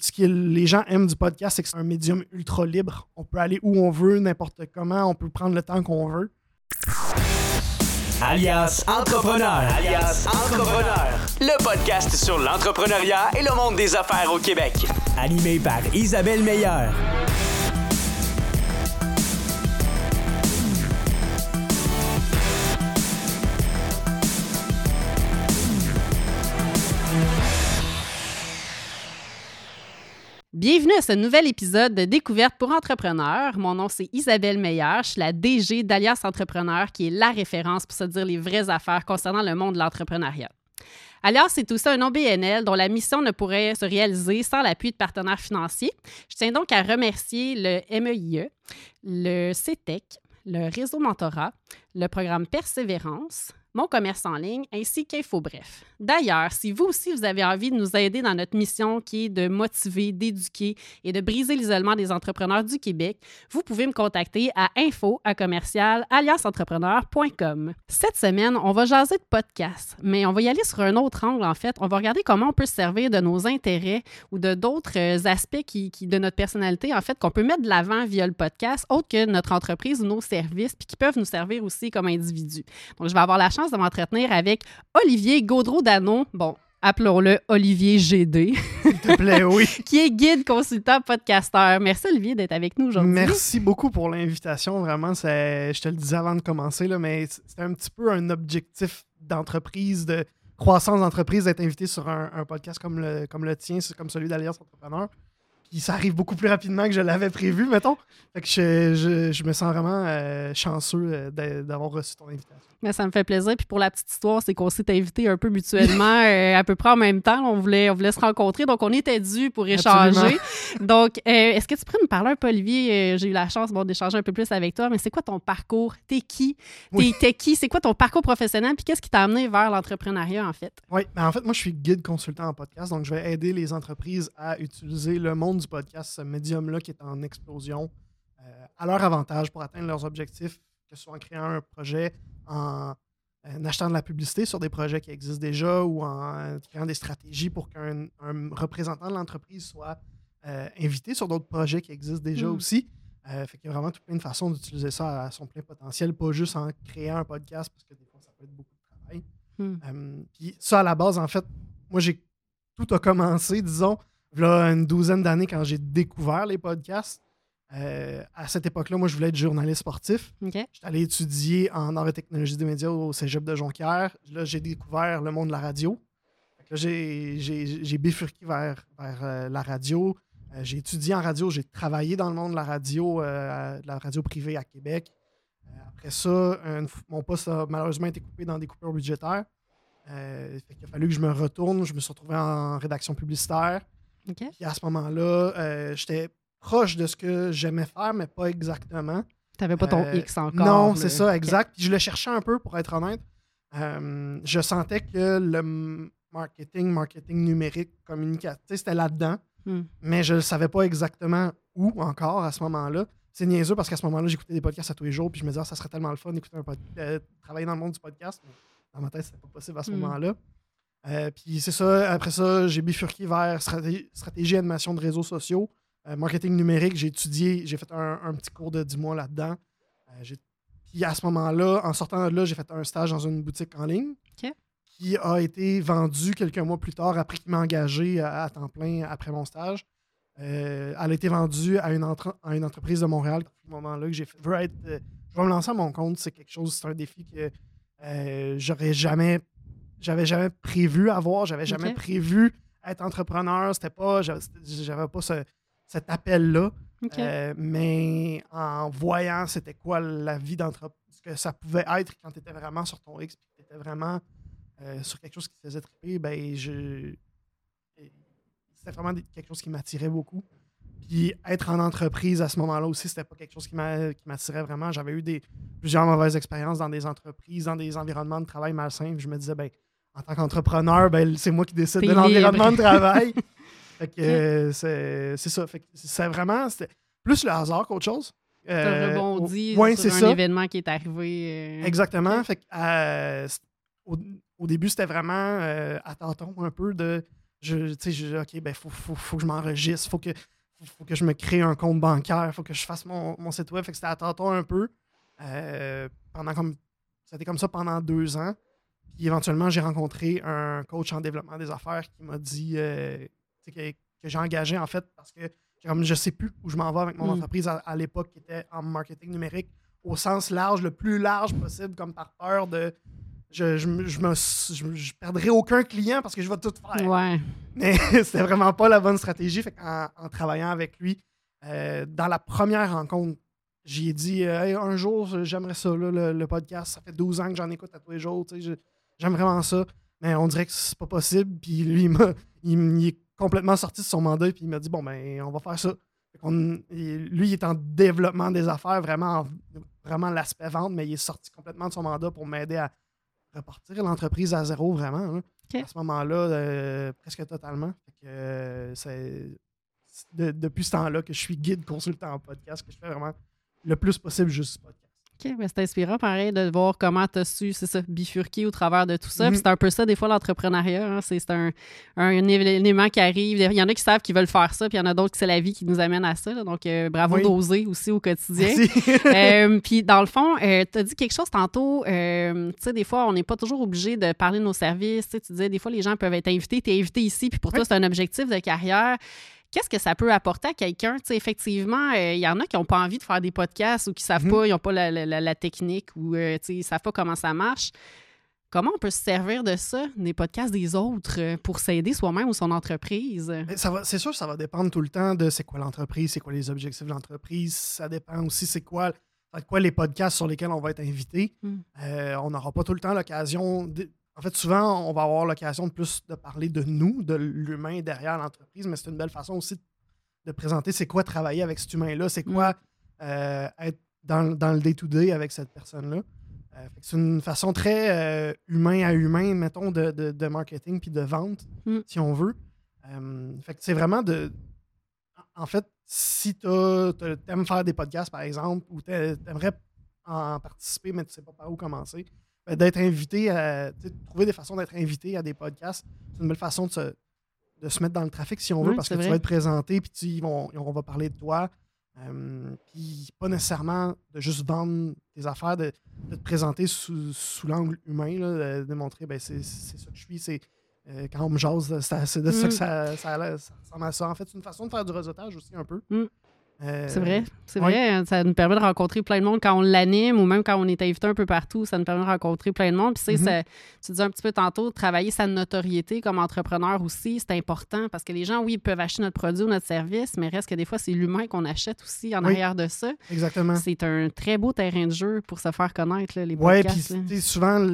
Ce que les gens aiment du podcast, c'est que c'est un médium ultra libre. On peut aller où on veut, n'importe comment, on peut prendre le temps qu'on veut. Alias Entrepreneur. Alias Entrepreneur. Le podcast sur l'entrepreneuriat et le monde des affaires au Québec. Animé par Isabelle Meilleur. Bienvenue à ce nouvel épisode de Découverte pour entrepreneurs. Mon nom, c'est Isabelle Meilleur. Je suis la DG d'Alias Entrepreneur, qui est la référence pour se dire les vraies affaires concernant le monde de l'entrepreneuriat. Alias, c'est aussi un nom BNL dont la mission ne pourrait se réaliser sans l'appui de partenaires financiers. Je tiens donc à remercier le MEIE, le CETEC, e le réseau Mentorat, le programme Persévérance, mon commerce en ligne, ainsi qu'InfoBref. D'ailleurs, si vous aussi vous avez envie de nous aider dans notre mission qui est de motiver, d'éduquer et de briser l'isolement des entrepreneurs du Québec, vous pouvez me contacter à info à commercial Cette semaine, on va jaser de podcast, mais on va y aller sur un autre angle en fait. On va regarder comment on peut se servir de nos intérêts ou de d'autres euh, aspects qui, de notre personnalité en fait qu'on peut mettre de l'avant via le podcast, autre que notre entreprise ou nos services, puis qui peuvent nous servir aussi comme individus. Donc, je vais avoir la chance de m'entretenir avec Olivier Gaudreau-Dano. Bon, appelons-le Olivier GD. S'il te plaît, oui. qui est guide, consultant, podcasteur. Merci Olivier d'être avec nous aujourd'hui. Merci beaucoup pour l'invitation. Vraiment, je te le disais avant de commencer, là, mais c'est un petit peu un objectif d'entreprise, de croissance d'entreprise, d'être invité sur un, podcast comme le, comme le tien, comme celui d'Alliance Entrepreneur ça arrive beaucoup plus rapidement que je l'avais prévu, mettons. Fait que je, me sens vraiment euh, chanceux euh, d'avoir reçu ton invitation. Mais ça me fait plaisir. Puis pour la petite histoire, c'est qu'on s'est invités un peu mutuellement euh, à peu près en même temps. On voulait, on voulait se rencontrer, donc on était dû pour échanger. donc, est-ce que tu pourrais me parler un peu, Olivier? J'ai eu la chance bon, d'échanger un peu plus avec toi, mais c'est quoi ton parcours? T'es qui? T'es qui? C'est quoi ton parcours professionnel? Puis qu'est-ce qui t'a amené vers l'entrepreneuriat, en fait? Oui, ben en fait, moi, je suis guide consultant en podcast, donc je vais aider les entreprises à utiliser le monde du podcast, ce médium-là qui est en explosion, euh, à leur avantage pour atteindre leurs objectifs, que ce soit en créant un projet, en, achetant de la publicité sur des projets qui existent déjà ou en créant des stratégies pour qu'un représentant de l'entreprise soit euh, invité sur d'autres projets qui existent déjà hmm. aussi. Euh, fait qu'il y a vraiment toute une façon d'utiliser ça à son plein potentiel, pas juste en créant un podcast, parce que des fois, ça peut être beaucoup de travail. Hmm. puis ça, à la base, en fait, moi, j'ai tout a commencé, disons, là, une douzaine d'années quand j'ai découvert les podcasts. Euh, à cette époque-là, moi, je voulais être journaliste sportif. Okay. J'étais allé étudier en arts et technologies des médias au cégep de Jonquière. Là, j'ai découvert le monde de la radio. J'ai bifurqué vers, vers euh, la radio. Euh, j'ai étudié en radio. J'ai travaillé dans le monde de la radio, de la radio privée à Québec. après ça, mon poste a malheureusement été coupé dans des coupures budgétaires. il a fallu que je me retourne. Je me suis retrouvé en rédaction publicitaire. Et à ce moment-là, euh, j'étais proche de ce que j'aimais faire, mais pas exactement. Tu n'avais pas ton euh, X encore. Non, c'est ça, exact. je le cherchais un peu, pour être honnête. Euh, je sentais que le marketing, marketing numérique, communicatif, c'était là-dedans. Hmm. Mais je ne savais pas exactement où encore à ce moment-là. C'est niaiseux parce qu'à ce moment-là, j'écoutais des podcasts à tous les jours, puis je me disais, ah, ça serait tellement le fun d'écouter un podcast, travailler dans le monde du podcast. Mais dans ma tête, c'était pas possible à ce hmm. moment-là. Euh, puis c'est ça, après ça, j'ai bifurqué vers stratégie, stratégie animation de réseaux sociaux, euh, marketing numérique. J'ai étudié, j'ai fait un, petit cours de 10 mois là-dedans. Euh, puis à ce moment-là, en sortant de là, j'ai fait un stage dans une boutique en ligne qui a été vendu quelques mois plus tard après qu'il m'a engagé à, temps plein après mon stage. elle a été vendue à une, à une entreprise de Montréal à ce moment-là que j'ai fait. Je veux me lancer à mon compte, c'est quelque chose, c'est un défi que j'aurais jamais j'avais jamais prévu avoir, j'avais jamais prévu être entrepreneur. C'était pas, j'avais pas cet appel-là. Euh, mais en voyant c'était quoi la vie d'entrepreneur, ce que ça pouvait être quand tu étais vraiment sur ton X, puis tu étais vraiment euh, sur quelque chose qui te faisait triper, ben je. C'était vraiment quelque chose qui m'attirait beaucoup. Puis être en entreprise à ce moment-là aussi, c'était pas quelque chose qui m'attirait vraiment. J'avais eu des, plusieurs mauvaises expériences dans des entreprises, dans des environnements de travail malsains. je me disais, ben, en tant qu'entrepreneur, ben, c'est moi qui décide de l'environnement de travail. fait que euh, c'est ça. c'est vraiment plus le hasard qu'autre chose. Euh, rebondi ouais, sur un événement qui est arrivé. Euh, Exactement. Fait que, au, début, c'était vraiment à tâtons un peu de je, je, OK, ben, faut, faut, que je m'enregistre, faut que, faut, que je me crée un compte bancaire, faut que je fasse mon, site web. Fait que c'était à tâtons un peu. Euh, pendant comme, c'était comme ça pendant deux ans. Puis éventuellement, j'ai rencontré un coach en développement des affaires qui m'a dit euh, que, j'ai engagé en fait parce que comme je sais plus où je m'en vais avec mon mm. entreprise à, l'époque qui était en marketing numérique au sens large, le plus large possible, comme par peur de je, je, me, je, perdrai aucun client parce que je vais tout faire. Ouais. Mais c'était vraiment pas la bonne stratégie. Fait en, en travaillant avec lui, euh, dans la première rencontre, j'ai dit euh, un jour, j'aimerais ça, le, podcast. Ça fait 12 ans que j'en écoute à tous les jours. J'aime vraiment ça. Mais on dirait que c'est pas possible. Puis lui, il, il, est complètement sorti de son mandat. Puis il m'a dit bon, ben, on va faire ça. lui, il est en développement des affaires, vraiment, vraiment l'aspect vente, mais il est sorti complètement de son mandat pour m'aider à repartir l'entreprise à zéro, vraiment. À ce moment-là, euh, presque totalement. Euh, c'est depuis ce temps-là que je suis guide consultant en podcast, que je fais vraiment le plus possible juste podcast. OK, c'est inspirant, pareil, de voir comment tu as su, c'est ça, bifurquer au travers de tout ça. Mhm. c'est un peu ça, des fois, l'entrepreneuriat. Hein, c'est un, un, élément qui arrive. Il y en a qui savent qu'ils veulent faire ça, puis il y en a d'autres que c'est la vie qui nous amène à ça. donc, euh, bravo d'oser aussi au quotidien. euh, puis, dans le fond, euh, tu as dit quelque chose tantôt. Euh, tu sais, des fois, on n'est pas toujours obligé de parler de nos services. Tu disais, des fois, les gens peuvent être invités. Tu es invité ici, puis pour toi, c'est un objectif de carrière qu'est-ce que ça peut apporter à quelqu'un? Effectivement, il euh, y en a qui n'ont pas envie de faire des podcasts ou qui ne savent mhm. pas, ils n'ont pas la, technique ou euh, ils ne savent pas comment ça marche. Comment on peut se servir de ça, des podcasts des autres, euh, pour s'aider soi-même ou son entreprise? C'est sûr, ça va dépendre tout le temps de c'est quoi l'entreprise, c'est quoi les objectifs de l'entreprise. Ça dépend aussi c'est quoi, quoi les podcasts sur lesquels on va être invité. Hmm. on n'aura pas tout le temps l'occasion. De en fait, souvent, on va avoir l'occasion de plus de parler de nous, de l'humain derrière l'entreprise, mais c'est une belle façon aussi de présenter c'est quoi travailler avec cet humain-là, c'est quoi mm. euh, être dans, le day-to-day avec cette personne-là. Euh, c'est une façon très euh, humain à humain, mettons, de, marketing puis de vente, mm. si on veut. fait c'est vraiment de. En fait, si tu aimes faire des podcasts, par exemple, ou tu aimerais en participer, mais tu ne sais pas par où commencer, d'être invité à trouver des façons d'être invité à des podcasts. C'est une belle façon de se, de se mettre dans le trafic si on veut, parce que tu vas être présenté, puis on va parler de toi. Euh, puis pas nécessairement de juste vendre tes affaires, de, te présenter sous, l'angle humain, de, de, montrer ben, c'est ça que je suis, c'est euh, quand on me jase, c'est de ça que mm. ça, ça, ressemble à ça. En fait, c'est une façon de faire du réseautage aussi un peu. Mm c'est vrai, c'est vrai. Hein, ça nous permet de rencontrer plein de monde quand on l'anime ou même quand on est invité un peu partout. Ça nous permet de rencontrer plein de monde. Puis, mm-hmm. tu disais un petit peu tantôt, travailler sa notoriété comme entrepreneur aussi, c'est important parce que les gens, oui, ils peuvent acheter notre produit ou notre service, mais reste que des fois, c'est l'humain qu'on achète aussi en arrière de ça. Exactement. C'est un très beau terrain de jeu pour se faire connaître, là, les podcasts. Oui, puis souvent,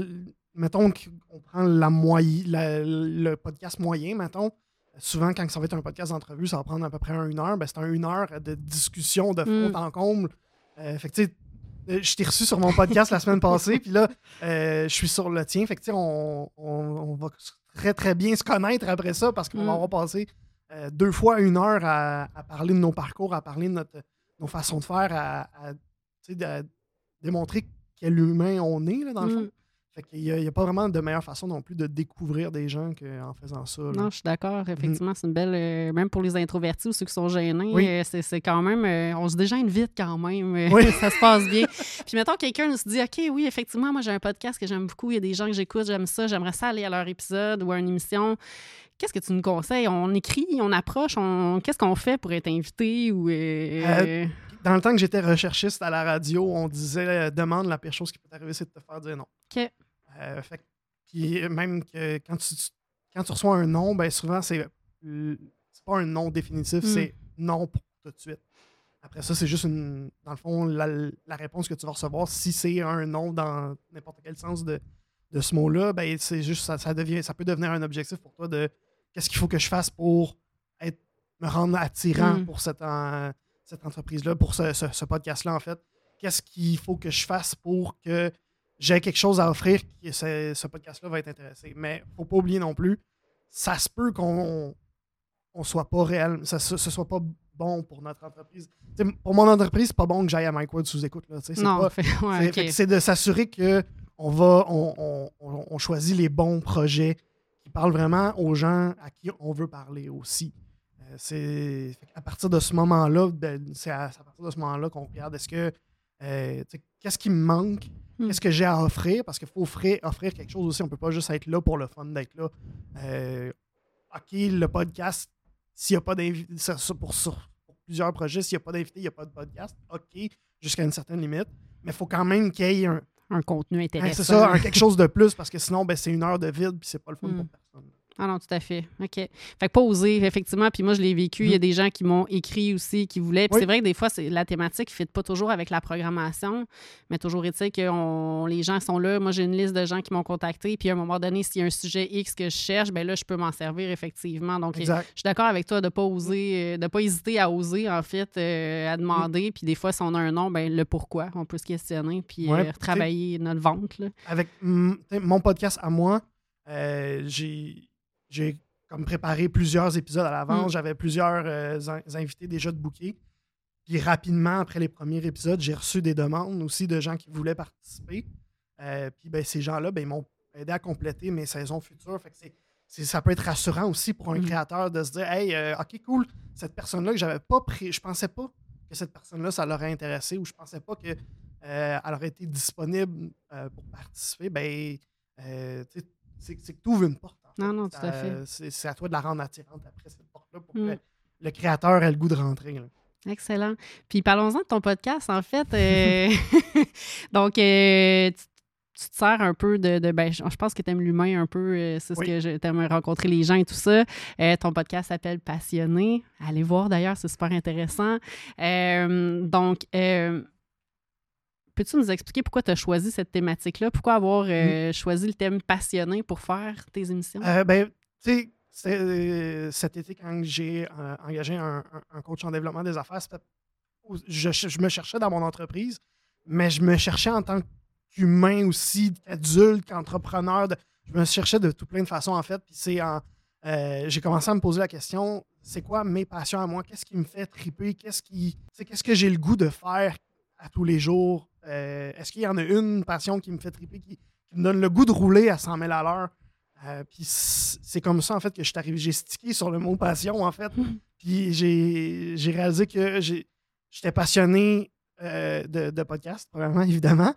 mettons qu'on prend la le podcast moyen, mettons souvent, quand ça va être un podcast d'entrevue, ça va prendre à peu près une heure. Ben, c'est un une heure de discussion de fond mm. en comble. Euh, fait que, euh, je t'ai reçu sur mon podcast la semaine passée, puis là, euh, je suis sur le tien. Fait que, on, on, va très, très bien se connaître après ça parce qu'on va mm. avoir passé deux fois une heure à, parler de nos parcours, à parler de notre, nos façons de faire, à, démontrer quel humain on est, là, dans le fond. Mm. Il n'y a, pas vraiment de meilleure façon non plus de découvrir des gens qu'en faisant ça. Non, je suis d'accord. Mhm. Effectivement, c'est une belle. Euh, même pour les introvertis ou ceux qui sont gênés, euh, c'est quand même. Euh, on se dégêne vite quand même. ça se passe bien. Puis mettons, quelqu'un nous dit OK, oui, effectivement, moi j'ai un podcast que j'aime beaucoup. Il y a des gens que j'écoute, j'aime ça. J'aimerais ça aller à leur épisode ou à une émission. Qu'est-ce que tu nous conseilles? On écrit, on approche, on... qu'est-ce qu'on fait pour être invité ou dans le temps que j'étais recherchiste à la radio, on disait demande la pire chose qui peut t'arriver, c'est de te faire dire non. OK. Euh, fait, puis même que quand tu, quand tu reçois un nom, ben souvent, c'est pas un nom définitif, mm. c'est non pour tout de suite. Après ça, c'est juste une, dans le fond la, réponse que tu vas recevoir. Si c'est un nom dans n'importe quel sens de, de ce mot-là, ben c'est juste ça, ça, devient, ça peut devenir un objectif pour toi de qu'est-ce qu'il faut que je fasse pour être, me rendre attirant mm. pour cette, cette entreprise-là, pour ce, ce podcast-là, en fait. Qu'est-ce qu'il faut que je fasse pour que j'ai quelque chose à offrir, que ce, podcast-là va être intéressé. Mais faut pas oublier non plus, ça se peut qu'on on soit pas réel, ça, ce, soit pas bon pour notre entreprise. pour mon entreprise, c'est pas bon que j'aille à Mike sous écoute. C'est de s'assurer que on va on, choisit les bons projets qui parle vraiment aux gens à qui on veut parler aussi. c'est à partir de ce moment-là, ben, c'est à, partir de ce moment-là qu'on regarde est-ce que qu'est-ce qui me manque, hmm. qu'est-ce que j'ai à offrir, parce qu'il faut offrir, offrir quelque chose aussi. On ne peut pas juste être là pour le fun d'être là. OK, le podcast, s'il n'y a pas d'invité, pour, pour plusieurs projets, s'il n'y a pas d'invité, il n'y a pas de podcast. OK, jusqu'à une certaine limite. Mais il faut quand même qu'il y ait un, un contenu intéressant. c'est ça, quelque chose de plus, parce que sinon, ben, c'est une heure de vide, puis c'est pas le fun pour hmm. personne. Ah non, tout à fait. OK. Fait que pas oser, effectivement. Puis moi, je l'ai vécu. Il y a mm-hmm. des gens qui m'ont écrit aussi, qui voulaient. Puis c'est vrai que des fois, la thématique ne fit pas toujours avec la programmation, mais toujours est-il que les gens sont là. Moi, j'ai une liste de gens qui m'ont contacté. Puis à un moment donné, s'il y a un sujet X que je cherche, ben là, je peux m'en servir, effectivement. Donc, je suis d'accord avec toi de ne pas oser, euh, de pas hésiter à oser, en fait, euh, à demander. Puis des fois, si on a un nom, ben le pourquoi, on peut se questionner, puis euh, retravailler notre vente. Avec mon podcast à moi, j'ai j'ai comme préparé plusieurs épisodes à l'avance. Mm. J'avais plusieurs euh, invités déjà de booker. Puis rapidement, après les premiers épisodes, j'ai reçu des demandes aussi de gens qui voulaient participer. Euh, puis ben, ces gens-là, ben, ils m'ont aidé à compléter mes saisons futures. Fait que ça peut être rassurant aussi pour un mm. créateur de se dire Hey, euh, OK, cool, cette personne-là que j'avais pas pris, je pensais pas que cette personne-là, ça l'aurait intéressé ou je pensais pas qu'elle aurait été disponible pour participer. Ben, c'est que tu ouvres une porte. Non, non, tout à fait. C'est à toi de la rendre attirante après cette porte-là pour mm. que le créateur ait le goût de rentrer. Excellent. Puis parlons-en de ton podcast, en fait. Euh, donc, euh, tu, te sers un peu de. ben, je, pense que tu aimes l'humain un peu. Euh, c'est ce que je t'aime rencontrer les gens et tout ça. ton podcast s'appelle Passionné. Allez voir d'ailleurs, c'est super intéressant. donc, Peux-tu nous expliquer pourquoi tu as choisi cette thématique-là? Pourquoi avoir euh, choisi le thème passionné pour faire tes émissions? Euh, ben, tu sais, euh, cet été, quand j'ai engagé un, coach en développement des affaires, je, me cherchais dans mon entreprise, mais je me cherchais en tant qu'humain aussi, adulte, qu'entrepreneur. Je me cherchais de tout plein de façons, en fait. Puis c'est en. j'ai commencé à me poser la question c'est quoi mes passions à moi? Qu'est-ce qui me fait triper? Qu'est-ce qui, qu'est-ce que j'ai le goût de faire? À tous les jours euh, est-ce qu'il y en a une passion qui me fait triper, qui, me donne le goût de rouler à 100 000 à l'heure? Euh, puis c'est comme ça, en fait, que je suis arrivé. J'ai stické sur le mot passion, en fait. Puis j'ai réalisé que j'étais passionné euh, de, de, podcast, probablement, évidemment,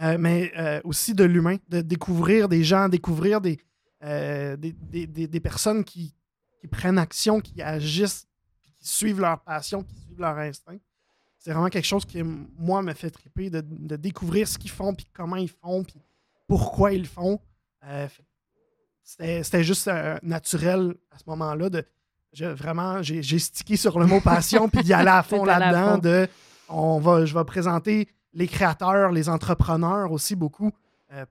mais aussi de l'humain, de découvrir des gens, découvrir des, des, personnes qui, qui, prennent action, qui agissent, qui suivent leur passion, qui suivent leur instinct c'est vraiment quelque chose qui, moi, me fait triper de, découvrir ce qu'ils font, puis comment ils font, puis pourquoi ils le font. Euh, c'était juste euh, naturel à ce moment-là de vraiment j'ai stické sur le mot passion puis d'y aller à fond là-dedans de on va je vais présenter les créateurs les entrepreneurs aussi beaucoup euh,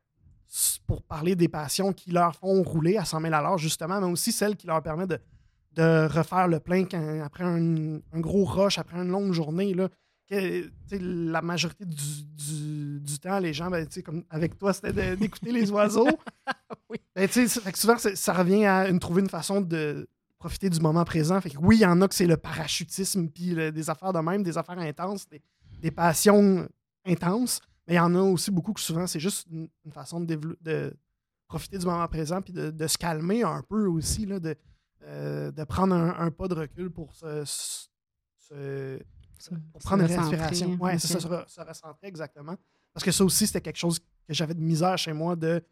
pour parler des passions qui leur font rouler à 100 000 à justement mais aussi celles qui leur permettent de de refaire le plein après un, gros rush, après une longue journée. Là, que, la majorité du, temps, les gens, ben, comme avec toi, c'était d'écouter les oiseaux. oui. Ben, souvent, ça revient à une, trouver une façon de profiter du moment présent. Fait que oui, il y en a que c'est le parachutisme, puis des affaires de même, des affaires intenses, des, passions intenses. Mais il y en a aussi beaucoup que souvent, c'est juste une, façon de, de, profiter du moment présent, puis de, se calmer un peu aussi, là, de, euh, de prendre un, pas de recul pour se, prendre une respiration. Oui, ça, se, recentrer exactement. Parce que ça aussi, c'était quelque chose que j'avais de misère chez moi de.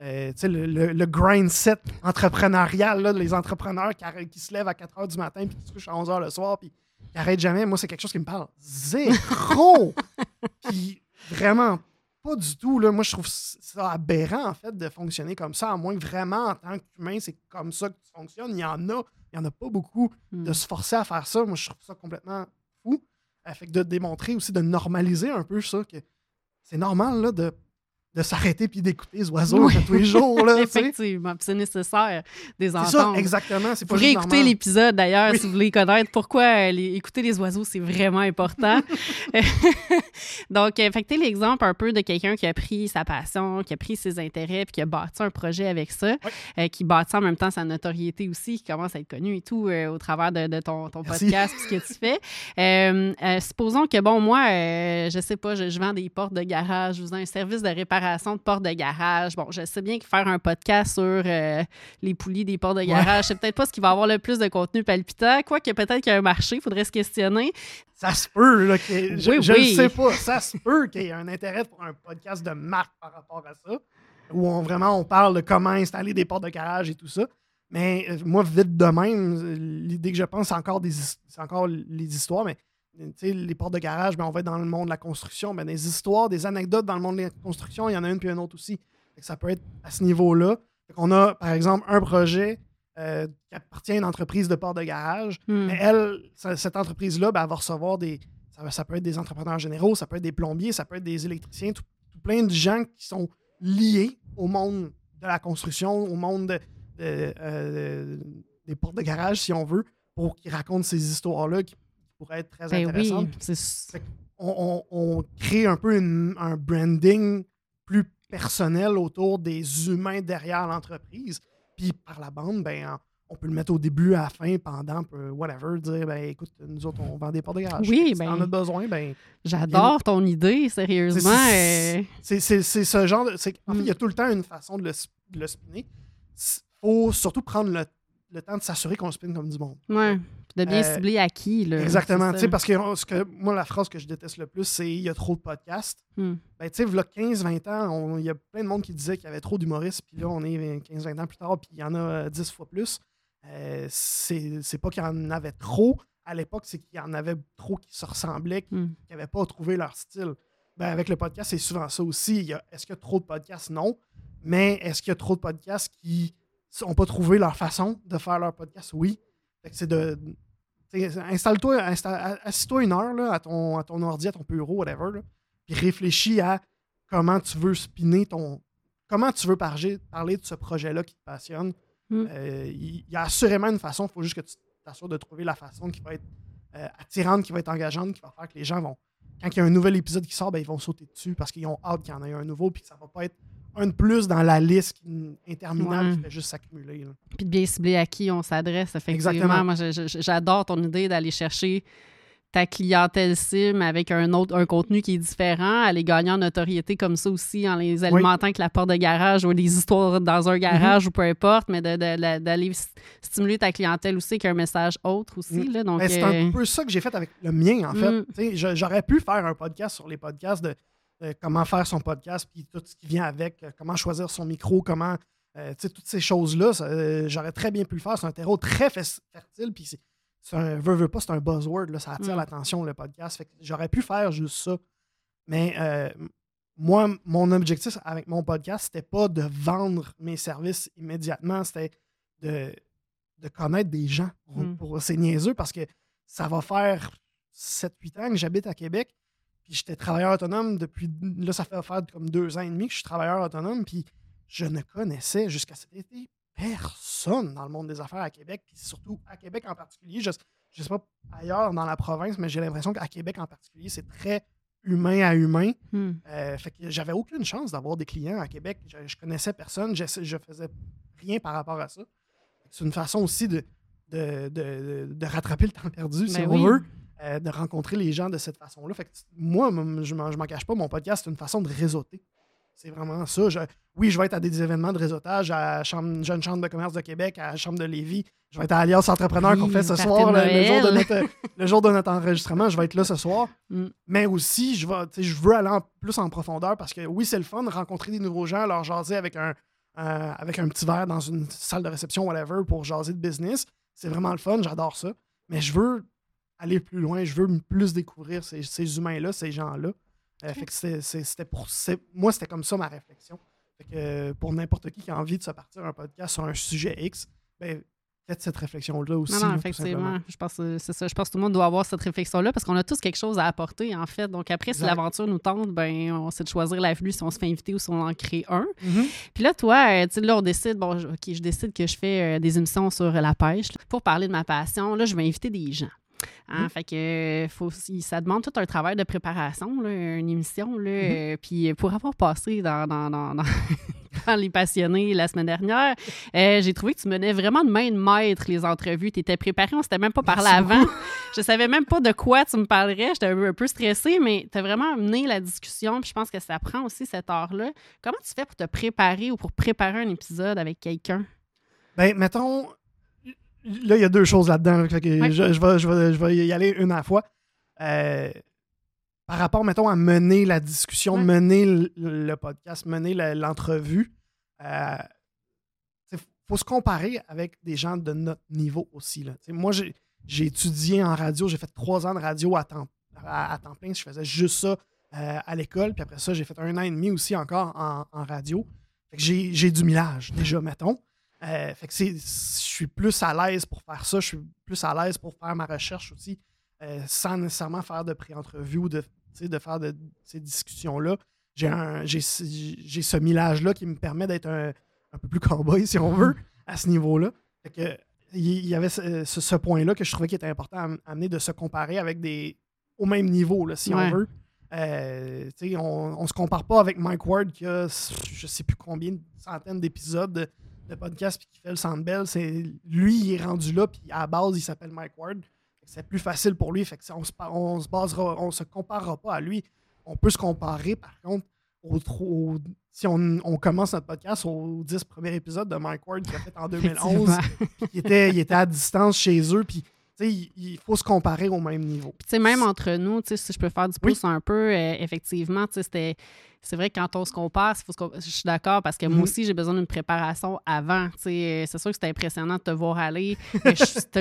Euh, le, le, le, grind set entrepreneurial, là, les entrepreneurs qui, qui, se lèvent à 4 h du matin puis qui se couchent à 11 h le soir puis qui n'arrêtent jamais, moi, c'est quelque chose qui me parle zéro. puis vraiment pas du tout. Là. Moi, je trouve ça aberrant, en fait, de fonctionner comme ça, à moins que vraiment, en tant qu'humain, c'est comme ça que tu fonctionnes. Il y en a, il n'y en a pas beaucoup. De hmm. se forcer à faire ça, moi, je trouve ça complètement fou. Fait de démontrer aussi, de normaliser un peu ça, que c'est normal là, de de s'arrêter puis d'écouter les oiseaux tous les jours. Là, Effectivement, c'est nécessaire des enfants. C'est ça, exactement. C'est pas vous écouter l'épisode d'ailleurs si vous voulez connaître pourquoi écouter les oiseaux, c'est vraiment important. Donc, euh, fait l'exemple un peu de quelqu'un qui a pris sa passion, qui a pris ses intérêts puis qui a bâti un projet avec ça, euh, qui bâtit en même temps sa notoriété aussi, qui commence à être connu et tout euh, au travers de, ton, ton podcast ce que tu fais. supposons que, bon, moi, je sais pas, je, je, vends des portes de garage, je vous ai un service de réparation réparation de portes de garage. Bon, je sais bien que faire un podcast sur euh, les poulies des portes de garage, c'est peut-être pas ce qui va avoir le plus de contenu palpitant, quoique peut-être qu'il y a un marché, il faudrait se questionner. Ça se peut, là, je ne sais pas, ça se peut qu'il y ait un intérêt pour un podcast de marque par rapport à ça, où on, vraiment on parle de comment installer des portes de garage et tout ça. Mais euh, moi, vite de même, l'idée que je pense, c'est encore, des, encore les histoires, mais les portes de garage, ben, on va être dans le monde de la construction. Ben, des histoires, des anecdotes dans le monde de la construction, il y en a une puis une autre aussi. Ça peut être à ce niveau-là. On a, par exemple, un projet euh, qui appartient à une entreprise de portes de garage. Hmm. Mais elle, cette entreprise-là, ben, elle va recevoir des. Ça, peut être des entrepreneurs généraux, ça peut être des plombiers, ça peut être des électriciens, tout, plein de gens qui sont liés au monde de la construction, au monde euh, des portes de garage, si on veut, pour qu'ils racontent ces histoires-là qui pourrait être très ben intéressant. on, crée un peu un branding plus personnel autour des humains derrière l'entreprise. Puis par la bande, ben, on peut le mettre au début, à la fin, pendant, whatever, dire ben écoute, nous autres, on vend des portes de garage. Oui, si ben, en as besoin, ben. J'adore ton idée, sérieusement. C'est ce genre de. En fait, il y a mm. tout le temps une façon de le, de le spinner. Il faut surtout prendre le le temps de s'assurer qu'on spinne comme du monde. Oui, de bien euh, cibler à qui. Là, exactement. Parce que, ce que moi, la phrase que je déteste le plus, c'est il y a trop de podcasts. Hmm. Ben, tu sais, il y a 15-20 ans, il y a plein de monde qui disait qu'il y avait trop d'humoristes, puis là, on est 15-20 ans plus tard, puis il y en a 10 euh, fois plus. Euh, c'est pas qu'il y en avait trop à l'époque, c'est qu'il y en avait trop qui se ressemblaient, qui n'avaient hmm. pas trouvé leur style. Ben, avec le podcast, c'est souvent ça aussi. Est-ce qu'il y a trop de podcasts? Non. Mais est-ce qu'il y a trop de podcasts qui n'ont pas trouvé leur façon de faire leur podcast, oui. C'est de. Installe-toi, assis-toi une heure là, à, ton, à ton ordi, à ton bureau, whatever, puis réfléchis à comment tu veux spinner ton. Comment tu veux parler, parler de ce projet-là qui te passionne. Hmm. Euh, il y, a assurément une façon, il faut juste que tu t'assures de trouver la façon qui va être euh, attirante, qui va être engageante, qui va faire que les gens vont. Quand il y a un nouvel épisode qui sort, ben, ils vont sauter dessus parce qu'ils ont hâte qu'il y en ait un nouveau, puis que ça va pas être un de plus dans la liste interminable qui fait juste s'accumuler. Puis de bien cibler à qui on s'adresse, effectivement. Exactement. Moi, j'adore ton idée d'aller chercher ta clientèle cible avec un autre un contenu qui est différent, aller gagner en notoriété comme ça aussi en les alimentant avec la porte de garage ou des histoires dans un garage mhm. ou peu importe, mais d'aller stimuler ta clientèle aussi avec un message autre aussi. Là, donc, c'est un euh, peu ça que j'ai fait avec le mien, en fait. Mhm. J'aurais pu faire un podcast sur les podcasts de euh, comment faire son podcast, puis tout ce qui vient avec, euh, comment choisir son micro, comment. Euh, toutes ces choses-là, j'aurais très bien pu le faire. C'est un terreau très fertile, puis c'est un veut, veut pas, c'est un buzzword, là, ça attire mm. l'attention, le podcast. j'aurais pu faire juste ça. Mais moi, mon objectif avec mon podcast, c'était pas de vendre mes services immédiatement, c'était de, de connaître des gens. Mm. Pour, c'est niaiseux parce que ça va faire 7-8 ans que j'habite à Québec. Puis j'étais travailleur autonome depuis. Là, ça fait faire comme deux ans et demi que je suis travailleur autonome. Puis je ne connaissais jusqu'à cet été personne dans le monde des affaires à Québec. Puis surtout à Québec en particulier. Je ne sais pas ailleurs dans la province, mais j'ai l'impression qu'à Québec en particulier, c'est très humain à humain. Hmm. Euh, fait que j'avais aucune chance d'avoir des clients à Québec. Je, je connaissais personne. Je, je faisais rien par rapport à ça. C'est une façon aussi de, de, rattraper le temps perdu, si ben on veut. Euh, de rencontrer les gens de cette façon-là. Fait que moi, je ne m'en cache pas, mon podcast, c'est une façon de réseauter. C'est vraiment ça. oui, je vais être à des événements de réseautage à la Jeune Chambre de commerce de Québec, à Chambre de Lévis. Je vais être à Alliance Entrepreneur qu'on fait ce soir, le, jour de notre, le, jour de notre, enregistrement. Je vais être là ce soir. Mm. Mais aussi, je, vais, je veux aller plus en profondeur parce que oui, c'est le fun de rencontrer des nouveaux gens, leur jaser avec un, euh, avec un petit verre dans une salle de réception, whatever, pour jaser de business. C'est vraiment le fun, j'adore ça. Mais je veux aller plus loin, je veux plus découvrir ces, humains-là, ces gens-là. Euh, c'était pour. Moi, c'était comme ça ma réflexion. que pour n'importe qui qui a envie de se partir un podcast sur un sujet X, ben, faites cette réflexion-là aussi. Non, effectivement. Je pense, c'est ça. Je pense que tout le monde doit avoir cette réflexion-là parce qu'on a tous quelque chose à apporter, en fait. Donc après, si l'aventure nous tente, ben, on sait de choisir l'avenue si on se fait inviter ou si on en crée un. Mm-hmm. Puis là, toi, euh, tu là, on décide, bon, OK, je décide que je fais euh, des émissions sur la pêche. Pour parler de ma passion, là, je vais inviter des gens. Hein, mmh. Fait que faut, ça demande tout un travail de préparation, là, une émission. Là, mmh. euh, puis pour avoir passé dans, dans, dans, dans Les Passionnés la semaine dernière. Euh, j'ai trouvé que tu menais vraiment de main de maître les entrevues. Tu étais préparé, on s'était même pas parlé avant. je savais même pas de quoi tu me parlerais. J'étais un peu stressée, mais tu as vraiment mené la discussion. Puis je pense que ça prend aussi cette heure-là. Comment tu fais pour te préparer ou pour préparer un épisode avec quelqu'un? Ben, mettons, là, il y a deux choses là-dedans. je, je, vais, y aller une à la fois. Euh, par rapport, mettons, à mener la discussion, mener le, podcast, mener l'entrevue, il euh, faut se comparer avec des gens de notre niveau aussi. Là. moi, j'ai étudié en radio, j'ai fait trois ans de radio à temps, à, temps plein. Je faisais juste ça euh, à l'école. Puis après ça, j'ai fait un an et demi aussi encore en, en radio. J'ai du millage déjà, mettons. Euh, fait que je suis plus à l'aise pour faire ça. Je suis plus à l'aise pour faire ma recherche aussi, euh, sans nécessairement faire de pré-entrevue ou de, de faire de, ces discussions-là. J'ai ce millage-là qui me permet d'être un, peu plus cowboy, si on veut, à ce niveau-là. il y avait ce, point-là que je trouvais qui était important à, amener de se comparer avec des au même niveau, là, si on veut. Euh, on ne se compare pas avec Mike Ward qui a je sais plus combien de centaines d'épisodes de podcast puis qui fait le Sandbell, c'est lui, il est rendu là, puis à la base, il s'appelle Mike Ward. C'est plus facile pour lui. Fait que on se, on se basera, on se comparera pas à lui. On peut se comparer, par contre, au, si on, on, commence notre podcast au 10 premier épisode de Mike Ward qu'il a fait en 2011, il était, il était à distance chez eux, puis il, faut se comparer au même niveau. Puis, même entre nous, si je peux faire du pouce un peu, euh, effectivement, c'était c'est vrai que quand on se compare, je suis d'accord parce que moi mm-hmm. aussi, j'ai besoin d'une préparation avant. C'est sûr que c'est impressionnant de te voir aller.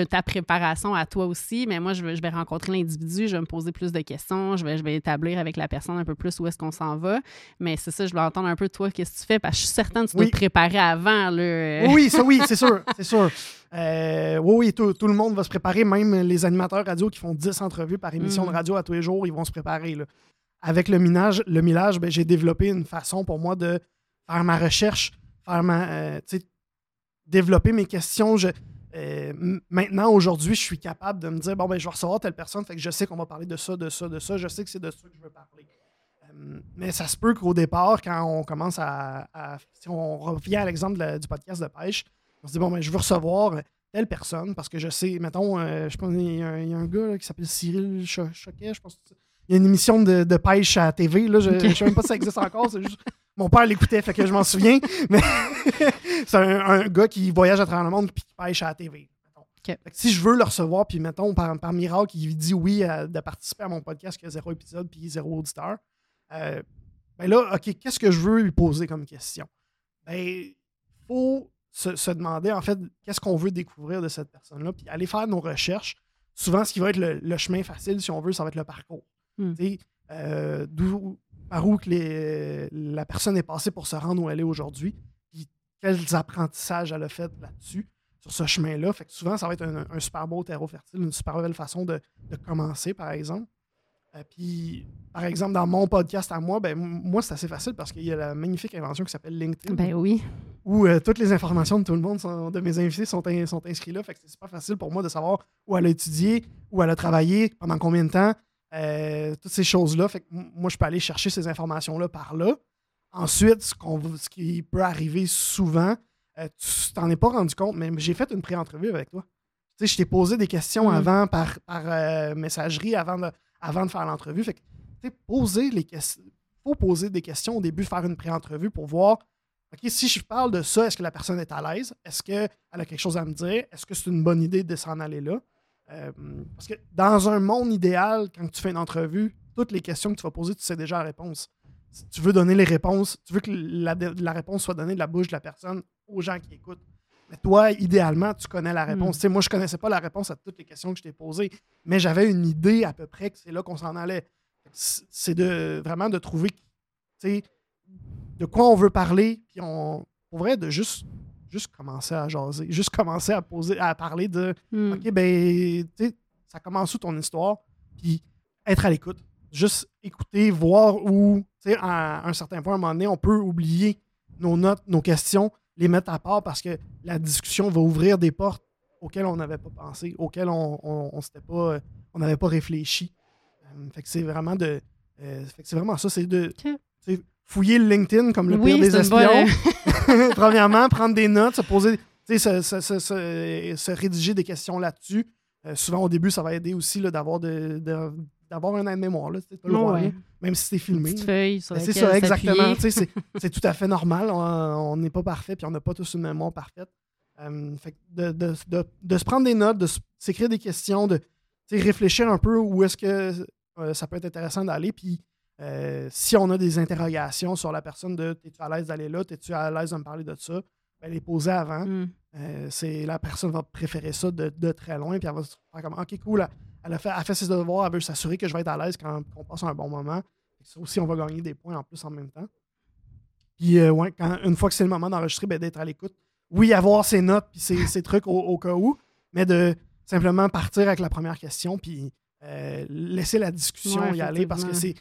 ta préparation à toi aussi, mais moi, je vais, je vais rencontrer l'individu, je vais me poser plus de questions, je vais, je vais établir avec la personne un peu plus où est-ce qu'on s'en va. Mais c'est ça, je veux entendre un peu toi, qu'est-ce que tu fais, parce que je suis certaine que tu dois te préparer avant. Là. Oui, ça oui, c'est sûr, c'est sûr. Euh, oui, oui, tout, le monde va se préparer, même les animateurs radio qui font 10 entrevues par émission de mm. radio à tous les jours, ils vont se préparer. Là avec le minage, le millage, ben, j'ai développé une façon pour moi de faire ma recherche, faire ma, euh, développer mes questions. Euh, maintenant, aujourd'hui, je suis capable de me dire bon, ben, je vais recevoir telle personne, fait que je sais qu'on va parler de ça, de ça, de ça. Je sais que c'est de ça que je veux parler. Euh, mais ça se peut qu'au départ, quand on commence à, Si on revient à l'exemple du podcast de pêche, on se dit bon, ben, je veux recevoir telle personne parce que je sais, mettons, je pense qu'il y, a un gars qui s'appelle Cyril Choquet, je pense il y a une émission de, pêche à TV. Là, je ne sais même pas si ça existe encore. C'est juste mon père l'écoutait, fait que je m'en souviens. Mais c'est un, gars qui voyage à travers le monde et qui pêche à la TV. si je veux le recevoir, puis mettons, par, par miracle, il dit oui de participer à mon podcast qui a zéro épisode puis zéro auditeur, euh, ben là, OK, qu'est-ce que je veux lui poser comme question? Ben, il faut se, demander, en fait, qu'est-ce qu'on veut découvrir de cette personne-là, puis aller faire nos recherches. Souvent, ce qui va être le chemin facile, si on veut, ça va être le parcours. Hmm. Euh, par où que la personne est passée pour se rendre où elle est aujourd'hui, puis quels apprentissages elle a fait là-dessus, sur ce chemin-là. Fait que souvent, ça va être un, super beau terreau fertile, une super belle façon de, commencer, par exemple. Euh, puis, par exemple, dans mon podcast à moi, ben, moi, c'est assez facile parce qu'il y a la magnifique invention qui s'appelle LinkedIn. Ben oui. Où euh, toutes les informations de tout le monde, de mes invités, sont, sont inscrites là. Fait que c'est super facile pour moi de savoir où elle a étudié, où elle a travaillé, pendant combien de temps, euh, toutes ces choses-là. Fait que moi, je peux aller chercher ces informations-là par là. Ensuite, ce, ce, qui peut arriver souvent, euh, tu t'en es pas rendu compte, mais j'ai fait une pré-entrevue avec toi. Tu sais, je t'ai posé des questions mm. avant par, par euh, messagerie avant de, avant de faire l'entrevue. Fait que, tu sais, poser les questions. faut poser des questions au début, faire une pré-entrevue pour voir, OK, si je parle de ça, est-ce que la personne est à l'aise? Est-ce qu'elle a quelque chose à me dire? Est-ce que c'est une bonne idée de s'en aller là? Euh, parce que dans un monde idéal, quand tu fais une entrevue, toutes les questions que tu vas poser, tu sais déjà la réponse. Si tu veux donner les réponses, tu veux que la, réponse soit donnée de la bouche de la personne aux gens qui écoutent. Mais toi, idéalement, tu connais la réponse. Hmm. Moi, je ne connaissais pas la réponse à toutes les questions que je t'ai posées, mais j'avais une idée à peu près que c'est là qu'on s'en allait. C'est de vraiment de trouver de quoi on veut parler, puis on, pour vrai, de juste juste commencer à jaser, juste commencer à poser, à parler de hmm. OK, ben, tu sais, ça commence où ton histoire, puis être à l'écoute. Juste écouter, voir où, tu sais, à un certain point, à un moment donné, on peut oublier nos notes, nos questions, les mettre à part parce que la discussion va ouvrir des portes auxquelles on n'avait pas pensé, auxquelles on, on, pas, on n'avait pas réfléchi. Euh, fait que c'est vraiment de. Euh, fait que c'est vraiment ça, c'est de. Fouiller le LinkedIn comme le pire des espions. Premièrement, prendre des notes, se poser, se, se, se, se, rédiger des questions là-dessus. Euh, souvent, au début, ça va aider aussi d'avoir de, d'avoir un aide-mémoire. même si c'est filmé. C'est ça, exactement. c'est tout à fait normal. On n'est pas parfait, puis on n'a pas tous une mémoire parfaite. Euh, de, de, de, se prendre des notes, de s'écrire des questions, de réfléchir un peu où est-ce que euh, ça peut être intéressant d'aller. Puis euh, si on a des interrogations sur la personne de es-tu à l'aise d'aller là, es-tu à l'aise de me parler de ça, ben, les poser avant. Mm. c'est la personne va préférer ça de, très loin, puis elle va se faire comme OK, cool, elle a, fait, fait ses devoirs, elle veut s'assurer que je vais être à l'aise quand on passe un bon moment. Ça aussi, on va gagner des points en plus en même temps. Puis, ouais, quand, une fois que c'est le moment d'enregistrer, ben, d'être à l'écoute oui, avoir ses notes puis ses, trucs au, cas où, mais de simplement partir avec la première question puis euh, laisser la discussion y aller parce que c'est.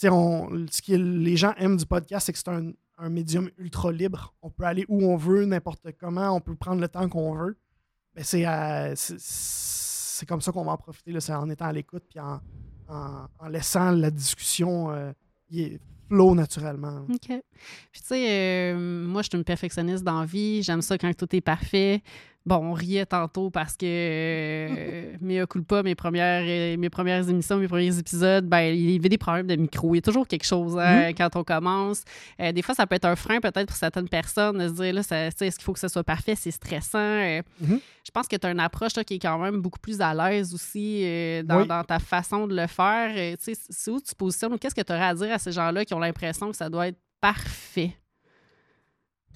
Ce que les gens aiment du podcast, c'est que c'est un, médium ultra libre. On peut aller où on veut, n'importe comment, on peut prendre le temps qu'on veut. Mais euh, c'est comme ça qu'on va en profiter, c'est en étant à l'écoute puis en, en, laissant la discussion euh, flow naturellement. OK. Puis tu sais, euh, moi, je suis une perfectionniste dans la vie. J'aime ça quand tout est parfait. Bon, on riait tantôt parce que euh, mais pas mes premières, euh, mes premières émissions, mes premiers épisodes, ben, il y avait des problèmes de micro. Il y a toujours quelque chose hein, mm-hmm. quand on commence. Euh, des fois, ça peut être un frein peut-être pour certaines personnes de se dire là, est-ce qu'il faut que ce soit parfait? C'est stressant. Euh, mm-hmm. Je pense que tu as une approche qui est quand même beaucoup plus à l'aise aussi dans, dans, ta façon de le faire. c'est où tu positionnes qu'est-ce que tu aurais à dire à ces gens-là qui ont l'impression que ça doit être parfait?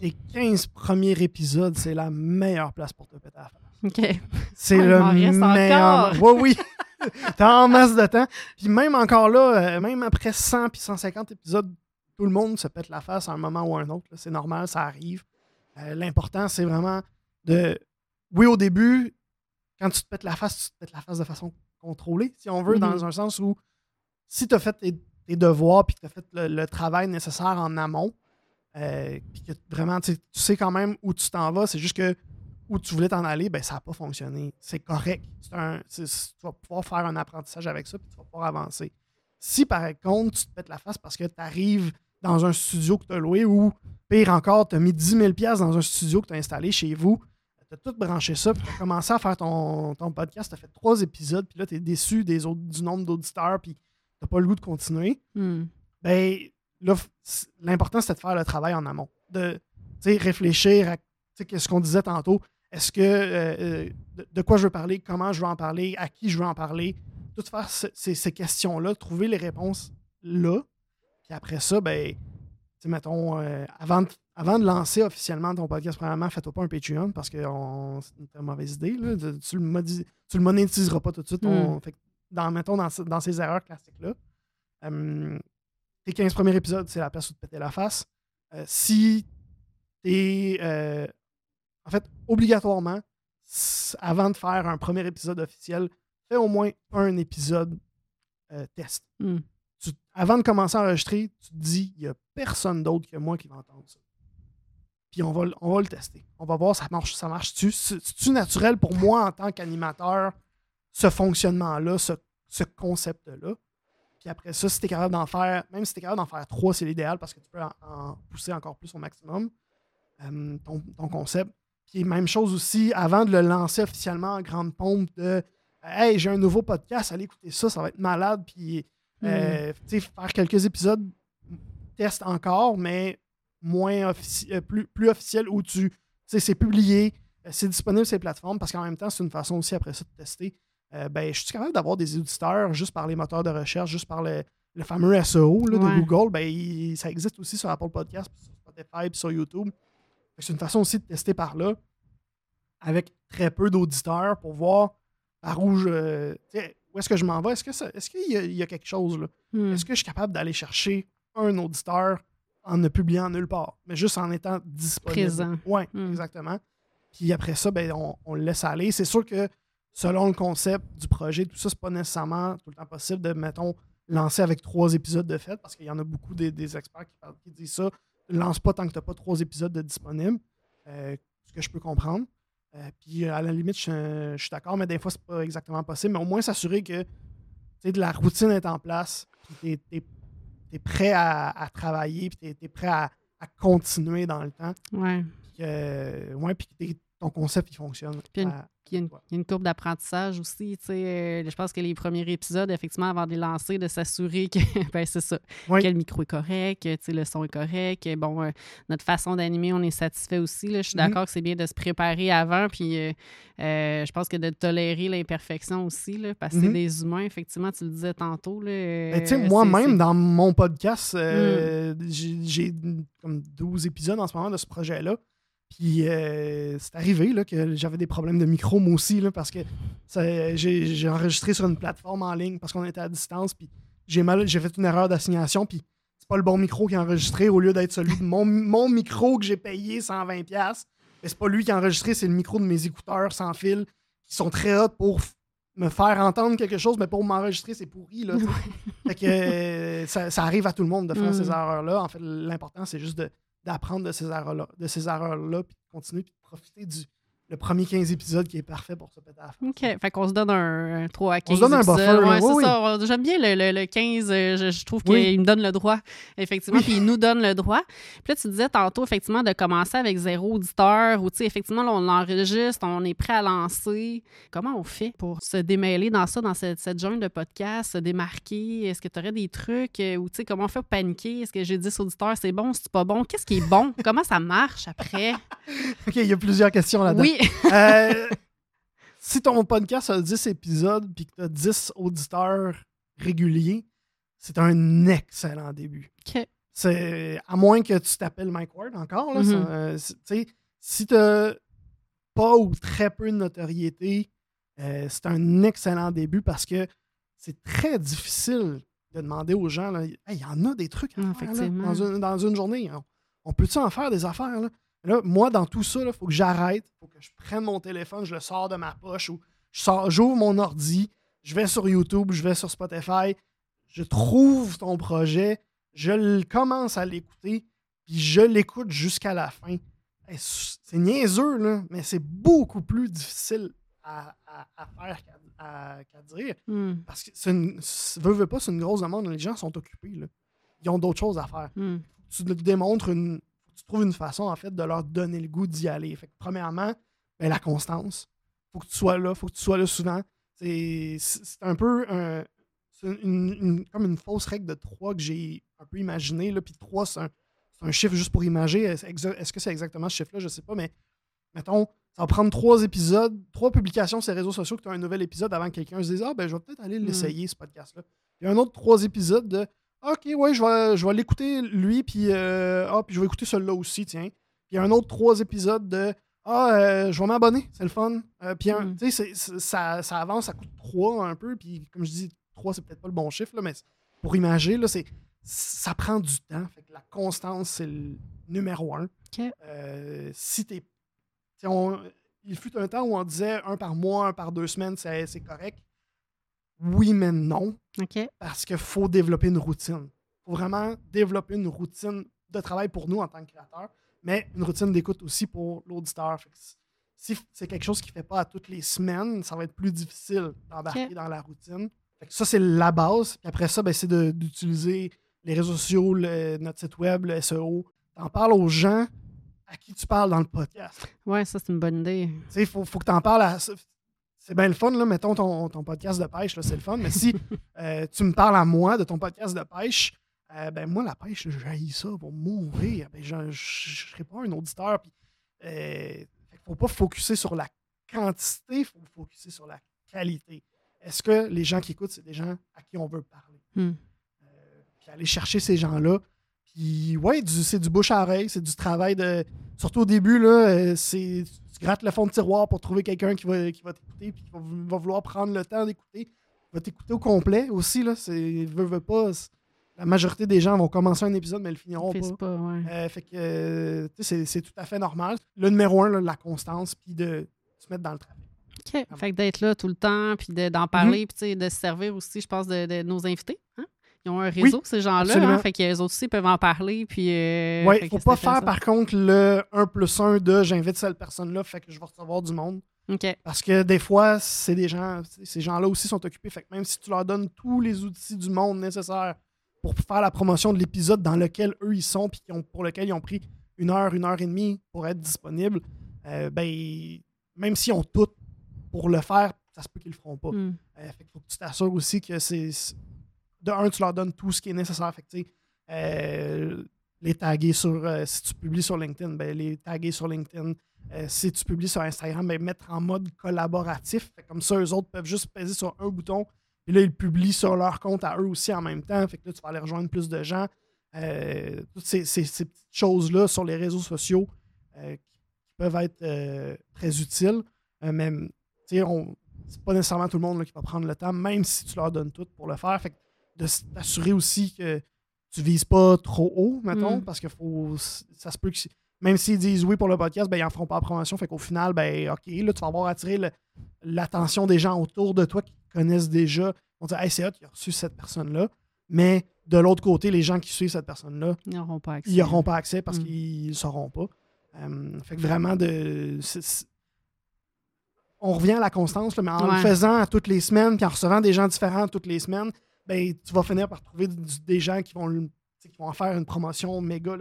Les 15 premiers épisodes, c'est la meilleure place pour te péter à la face. OK. C'est le meilleur. Oui, oui. T'as en masse de temps. Puis même encore là, euh, même après 100 puis 150 épisodes, tout le monde se pète la face à un moment ou à un autre. C'est normal, ça arrive. Euh, l'important, c'est vraiment de. Oui, au début, quand tu te pètes la face, tu te pètes la face de façon contrôlée, si on veut, dans mm-hmm. un sens où si tu as fait tes, devoirs puis que tu as fait le, travail nécessaire en amont, euh, puis que vraiment, tu sais quand même où tu t'en vas, c'est juste que où tu voulais t'en aller, ben, ça n'a pas fonctionné. C'est correct. Un, tu vas pouvoir faire un apprentissage avec ça, puis tu vas pouvoir avancer. Si par contre, tu te pètes la face parce que tu arrives dans un studio que tu as loué ou pire encore, tu as mis 10 000 dans un studio que tu as installé chez vous, tu as tout branché ça, puis tu as commencé à faire ton, podcast, tu as fait trois épisodes, puis là, tu es déçu des autres, du nombre d'auditeurs, puis tu pas le goût de continuer. Hmm. Ben, là, l'important, c'était de faire le travail en amont. De réfléchir à ce qu'on disait tantôt. Est-ce que euh, euh, de, quoi je veux parler, comment je veux en parler, à qui je veux en parler, tout faire ces, questions-là, trouver les réponses là. Puis après ça, ben, mettons, euh, avant, de, avant de lancer officiellement ton podcast, premièrement, fais-toi pas un Patreon parce que c'est une très mauvaise idée. Tu, le tu le monétiseras pas tout de suite. Hmm. dans, mettons, dans, ces erreurs classiques-là. Tes 15 premiers épisodes, c'est la place où te péter la face. si t'es en fait, obligatoirement, avant de faire un premier épisode officiel, fais au moins un épisode euh, test. Hmm. avant de commencer à enregistrer, tu te dis, il n'y a personne d'autre que moi qui va entendre ça. Puis on va, on va le tester. On va voir ça marche, ça marche-tu? C'est-tu naturel pour moi en tant qu'animateur, ce fonctionnement-là, ce, concept-là? Puis après ça, si tu es capable d'en faire, même si tu es capable d'en faire trois, c'est l'idéal parce que tu peux en, pousser encore plus au maximum euh, ton, concept. Puis même chose aussi, avant de le lancer officiellement en grande pompe, de Hey, j'ai un nouveau podcast, allez écouter ça, ça va être malade. Puis euh, hmm. faire quelques épisodes, test encore, mais moins euh, plus, plus officiel où tu c'est publié, euh, c'est disponible sur les plateformes parce qu'en même temps, c'est une façon aussi après ça de tester. Ben, je suis capable d'avoir des auditeurs juste par les moteurs de recherche, juste par le, fameux SEO de Google. Ben, ça existe aussi sur Apple Podcast, sur Spotify, sur YouTube. C'est une façon aussi de tester par là, avec très peu d'auditeurs, pour voir par où je. Où est-ce que je m'en vais? Est-ce qu'il est qu'il y, a quelque chose là? Hmm. Est-ce que je suis capable d'aller chercher un auditeur en ne publiant nulle part, mais juste en étant disponible? Présent. Oui, hmm. exactement. Puis après ça, ben, on, le laisse aller. C'est sûr que selon le concept du projet, tout ça, c'est pas nécessairement tout le temps possible de, mettons, lancer avec trois épisodes de fait, parce qu'il y en a beaucoup des, experts qui, qui disent ça lance pas tant que tu n'as pas trois épisodes de disponibles, euh, ce que je peux comprendre. Euh, puis à la limite, je, suis d'accord, mais des fois, c'est pas exactement possible. Mais au moins s'assurer que de la routine est en place, puis tu es, prêt à, travailler, puis tu es, prêt à, continuer dans le temps. Ouais. Puis ouais, puis ton concept, il fonctionne. Puis il y, a une, courbe d'apprentissage aussi. Euh, je pense que les premiers épisodes, effectivement, avant de les lancer, de s'assurer que ben, c'est ça, que le micro est correct, que le son est correct. Bon, euh, notre façon d'animer, on est satisfait aussi. Là. Je suis mm-hmm. d'accord que c'est bien de se préparer avant. Puis euh, je pense que de tolérer l'imperfection aussi, là, parce que c'est mm-hmm. des humains, effectivement, tu le disais tantôt. Ben, moi-même, dans mon podcast, mm. j'ai comme 12 épisodes en ce moment de ce projet-là. Puis euh, c'est arrivé là, que j'avais des problèmes de micro, moi aussi, là, parce que j'ai enregistré sur une plateforme en ligne parce qu'on était à distance. Puis j'ai mal, j'ai fait une erreur d'assignation. Puis c'est pas le bon micro qui a enregistré au lieu d'être celui de mon, mon micro que j'ai payé 120$. Mais c'est pas lui qui a enregistré, c'est le micro de mes écouteurs sans fil qui sont très hauts pour me faire entendre quelque chose, mais pour m'enregistrer, c'est pourri. Là, fait que euh, ça, arrive à tout le monde de faire mm. ces erreurs-là. En fait, l'important, c'est juste de d'apprendre de ces erreurs-là, de ces erreurs-là, puis de continuer, puis de profiter du, le premier 15 épisodes qui est parfait pour se péter à la OK. Fait qu'on se donne un, 3 à 15 On se donne un buffer. Ouais, c'est ça. J'aime bien le, le, 15. Euh, je, trouve qu'il me donne le droit, effectivement, puis il nous donne le droit. Puis là, tu disais tantôt, effectivement, de commencer avec zéro auditeur ou, tu sais, effectivement, là, on enregistre, on est prêt à lancer. Comment on fait pour se démêler dans ça, dans cette, cette jungle de podcast, se démarquer? Est-ce que tu aurais des trucs euh, ou, tu sais, comment on fait pour paniquer? Est-ce que j'ai 10 auditeurs, c'est bon, c'est pas bon? Qu'est-ce qui est bon? comment ça marche après? OK, il y a plusieurs questions là-dedans. Oui. Euh, si ton podcast a 10 épisodes et que tu as 10 auditeurs réguliers, c'est un excellent début. C'est à moins que tu t'appelles Mike Ward encore. Là, mm-hmm. euh, si tu n'as pas ou très peu de notoriété, euh, c'est un excellent début parce que c'est très difficile de demander aux gens, il y en a des trucs à faire dans, une, dans, une, journée. On, on peut-tu en faire des affaires? Là? Là, moi, dans tout ça, il faut que j'arrête, il faut que je prenne mon téléphone, je le sors de ma poche ou j'ouvre mon ordi, je vais sur YouTube, je vais sur Spotify, je trouve ton projet, je commence à l'écouter, puis je l'écoute jusqu'à la fin. c'est niaiseux, là, mais c'est beaucoup plus difficile à, faire qu'à dire. Hmm. Parce que, une, veux, veux pas, c'est une grosse demande. Les gens sont occupés. Ils ont d'autres choses à faire. Hmm. Tu démontres une, tu trouves une façon, en fait, de leur donner le goût d'y aller. Fait premièrement, ben, la constance. faut que tu sois là, faut que tu sois là souvent. C'est un peu une, comme une fausse règle de 3 que j'ai un peu imaginé. Puis 3, c'est un, chiffre juste pour imager. Est-ce que c'est exactement ce chiffre-là? Je sais pas, mais mettons, ça va prendre trois épisodes, trois publications sur les réseaux sociaux que tu as un nouvel épisode avant que quelqu'un se dise Ah, ben, je vais peut-être aller hmm. l'essayer, ce podcast-là. Il y a un autre trois épisodes de OK, ouais, je vais, je vais l'écouter lui, puis, euh, ah, puis je vais écouter celui-là aussi, tiens. Puis il y a un autre trois épisodes de Ah, euh, je vais m'abonner, c'est le fun. Euh, puis, mm. tu sais, ça, ça, avance, ça coûte trois un peu, puis comme je dis, trois, c'est peut-être pas le bon chiffre, là, mais pour imager, là, c'est, ça prend du temps. Fait que la constance, c'est le numéro un. si t'es. il fut un temps où on disait un par mois, un par deux semaines, c'est, c'est correct oui, mais non. Parce qu'il faut développer une routine. Il faut vraiment développer une routine de travail pour nous en tant que créateurs, mais une routine d'écoute aussi pour l'auditeur. Si c'est quelque chose qui ne fait pas à toutes les semaines, ça va être plus difficile d'embarquer dans la routine. ça, c'est la base. après ça, ben, c'est d'utiliser les réseaux sociaux, notre site web, le SEO. Tu en parles aux gens à qui tu parles dans le podcast. Ouais, ça, c'est une bonne idée. Il faut, faut, que tu en parles à c'est bien le fun, là, mettons ton, ton podcast de pêche, c'est le fun. Mais si euh, tu me parles à moi de ton podcast de pêche, euh, ben moi, la pêche, j'ai ça pour mourir. Ben, je ne serai pas un auditeur. Il ne euh, faut pas focuser sur la quantité, il faut focuser sur la qualité. Est-ce que les gens qui écoutent, c'est des gens à qui on veut parler? Hmm. puis aller chercher ces gens-là. Puis ouais, c'est du bouche à oreille, c'est du travail de. Surtout au début, là, c'est gratte le fond de tiroir pour trouver quelqu'un qui va, qui va t'écouter puis qui va, vouloir prendre le temps d'écouter. Va t'écouter au complet aussi. Là. C'est, veut, veut pas. La majorité des gens vont commencer un épisode, mais ils le finiront pas. Euh, fait que euh, c'est, tout à fait normal. Le numéro un, la constance, puis de se mettre dans le travail. OK. Fait que d'être là tout le temps, puis d'en parler, mm-hmm. puis de se servir aussi, je pense, de, nos invités. Hein? Ils ont un réseau, ces gens-là. Hein, fait que les autres aussi peuvent en parler. Puis, euh, oui, il ne faut pas faire, par contre, le 1 plus 1 de j'invite cette personne-là, fait que je vais recevoir du monde. Parce que des fois, c'est des gens, ces gens-là aussi sont occupés. Fait que même si tu leur donnes tous les outils du monde nécessaires pour faire la promotion de l'épisode dans lequel eux ils sont, puis pour lequel ils ont pris une heure, une heure et demie pour être disponibles, euh, ben, même s'ils ont tout pour le faire, ça se peut qu'ils le feront pas. Mm. Euh, fait faut que tu t'assures aussi que c'est. De un, tu leur donnes tout ce qui est nécessaire. Fait euh, les taguer sur. si tu publies sur LinkedIn, ben, les taguer sur LinkedIn. si tu publies sur Instagram, ben, mettre en mode collaboratif. comme ça, eux autres peuvent juste peser sur un bouton. Et là, ils publient sur leur compte à eux aussi en même temps. Fait que là, tu vas aller rejoindre plus de gens. toutes ces, petites choses-là sur les réseaux sociaux qui peuvent être très utiles. même, on, c'est pas nécessairement tout le monde qui va prendre le temps, même si tu leur donnes tout pour le faire. Fait de t'assurer aussi que tu vises pas trop haut, mettons, mm. parce que faut, ça se peut que même s'ils disent oui pour le podcast, ben, ils n'en feront pas la promotion. Fait qu'au final, ben, OK, là, tu vas avoir attiré l'attention des gens autour de toi qui connaissent déjà. Vont dire, hey, c'est hot, il a reçu cette personne-là. Mais de l'autre côté, les gens qui suivent cette personne-là, ils n'auront pas accès. Ils n'auront pas accès parce mm. qu'ils ne sauront pas. Euh, fait que vraiment, de, on revient à la constance, mais en le faisant toutes les semaines, puis en recevant des gens différents toutes les semaines, ben, tu vas finir par trouver des gens qui vont, qui vont en faire une promotion méga.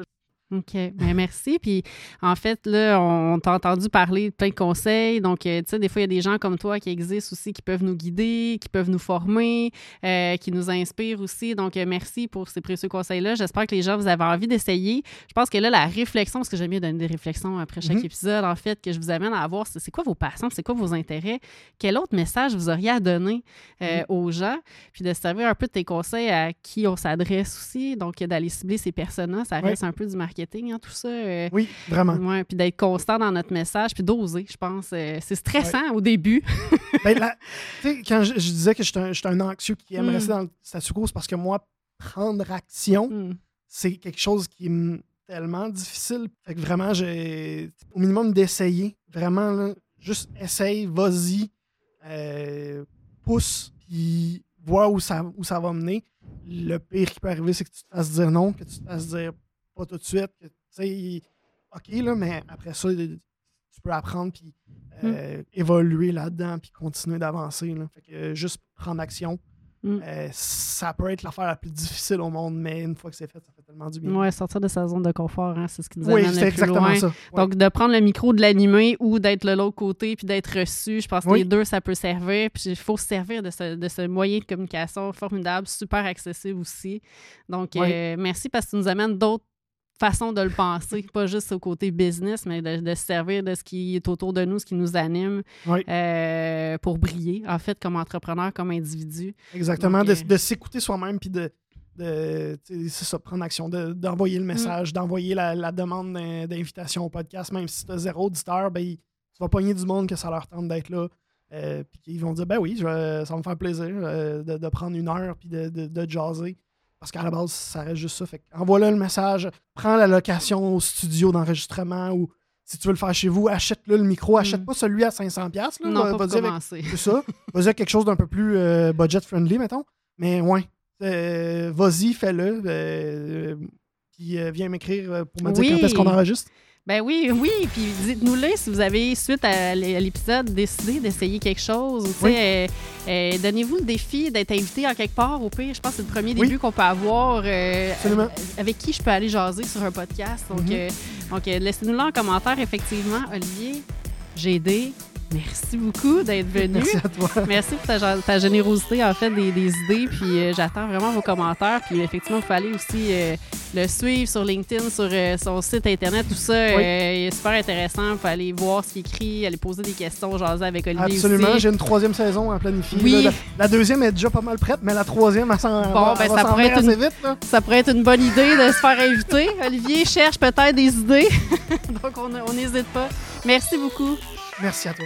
OK. Bien, merci. Puis, en fait, là, on t'a entendu parler de plein de conseils. Donc, euh, tu sais, des fois, il y a des gens comme toi qui existent aussi, qui peuvent nous guider, qui peuvent nous former, euh, qui nous inspirent aussi. Donc, euh, merci pour ces précieux conseils-là. J'espère que les gens, vous avez envie d'essayer. Je pense que là, la réflexion, parce que j'aime bien donner des réflexions après chaque mhm. épisode, en fait, que je vous amène à avoir, c'est quoi vos passions, c'est quoi vos intérêts, quel autre message vous auriez à donner mhm. aux gens, puis de servir un peu de tes conseils à qui on s'adresse aussi. Donc, d'aller cibler ces personnes-là, ça reste un peu du marketing Hein, tout ça. Euh, oui, vraiment. Ouais, puis d'être constant dans notre message, puis d'oser, je pense. Euh, c'est stressant au début. ben, quand je, disais que je suis un, anxieux qui aime rester dans le statu quo, c'est parce que moi, prendre action, hmm. c'est quelque chose qui est tellement difficile. Fait que vraiment, j'ai au minimum d'essayer. Vraiment, juste essaye, vas-y, euh, pousse, puis vois où ça, où ça va mener. Le pire qui peut arriver, c'est que tu te fasses dire non, que tu te fasses dire pas tout de suite. Tu sais, OK, là, mais après ça, tu peux apprendre puis euh, hmm. évoluer là-dedans puis continuer d'avancer. Fait que juste prendre action. Hmm. Euh, ça peut être l'affaire la plus difficile au monde, mais une fois que c'est fait, ça fait tellement du bien. Oui, sortir de sa zone de confort, hein, c'est ce qui nous oui, amène le plus loin. Ça. Donc, de prendre le micro, de l'animer ou d'être de l'autre côté puis d'être reçu, je pense que les deux, ça peut servir. Puis il faut se servir de ce, de ce, moyen de communication formidable, super accessible aussi. Donc, euh, merci parce que tu nous amènes d'autres façon de le penser, pas juste au côté business, mais de, se servir de ce qui est autour de nous, ce qui nous anime euh, pour briller, en fait, comme entrepreneur, comme individu. Exactement, euh, de, s'écouter soi-même puis de, de ça, prendre action, d'envoyer le mm. message, d'envoyer la, demande d'invitation au podcast, même si tu as zéro auditeur, ben, tu vas pogner du monde que ça leur tente d'être là. Euh, puis ils vont dire ben oui, ça va me faire plaisir de, prendre une heure puis de, de, jaser. Parce qu'à la base, ça reste juste ça. Fait envoie-le le message, prends la location au studio d'enregistrement ou si tu veux le faire chez vous, achète-le le micro. Achète mm. pas celui à 500$. Là, non, pas C'est ça. Vas-y avec quelque chose d'un peu plus euh, budget-friendly, mettons. Mais ouais, euh, vas-y, fais-le. Euh, puis viens m'écrire pour me dire quand est-ce qu'on enregistre. Ben oui, oui. Puis dites-nous-le si vous avez, suite à l'épisode, décidé d'essayer quelque chose. Euh, euh, donnez-vous le défi d'être invité en quelque part. Au pire, je pense que c'est le premier début qu'on peut avoir. Euh, avec qui je peux aller jaser sur un podcast. Donc, mm-hmm. donc laissez-nous là en commentaire, effectivement. Olivier, j'ai aidé. Merci beaucoup d'être venu. Merci à toi. Merci pour ta, générosité, en fait, des, idées. Puis euh, j'attends vraiment vos commentaires. Puis effectivement, il faut aller aussi euh, le suivre sur LinkedIn, sur euh, son site Internet, tout ça. il est super intéressant. Il faut aller voir ce qu'il écrit, aller poser des questions, jaser avec Olivier Absolument. J'ai une troisième saison à planifier. Oui. la, deuxième est déjà pas mal prête, mais la troisième, elle s'en bon, ben, ça pourrait être une, vite. Ça pourrait être une bonne idée de se faire inviter. Olivier cherche peut-être des idées. Donc, on n'hésite pas. Merci beaucoup. Merci à toi.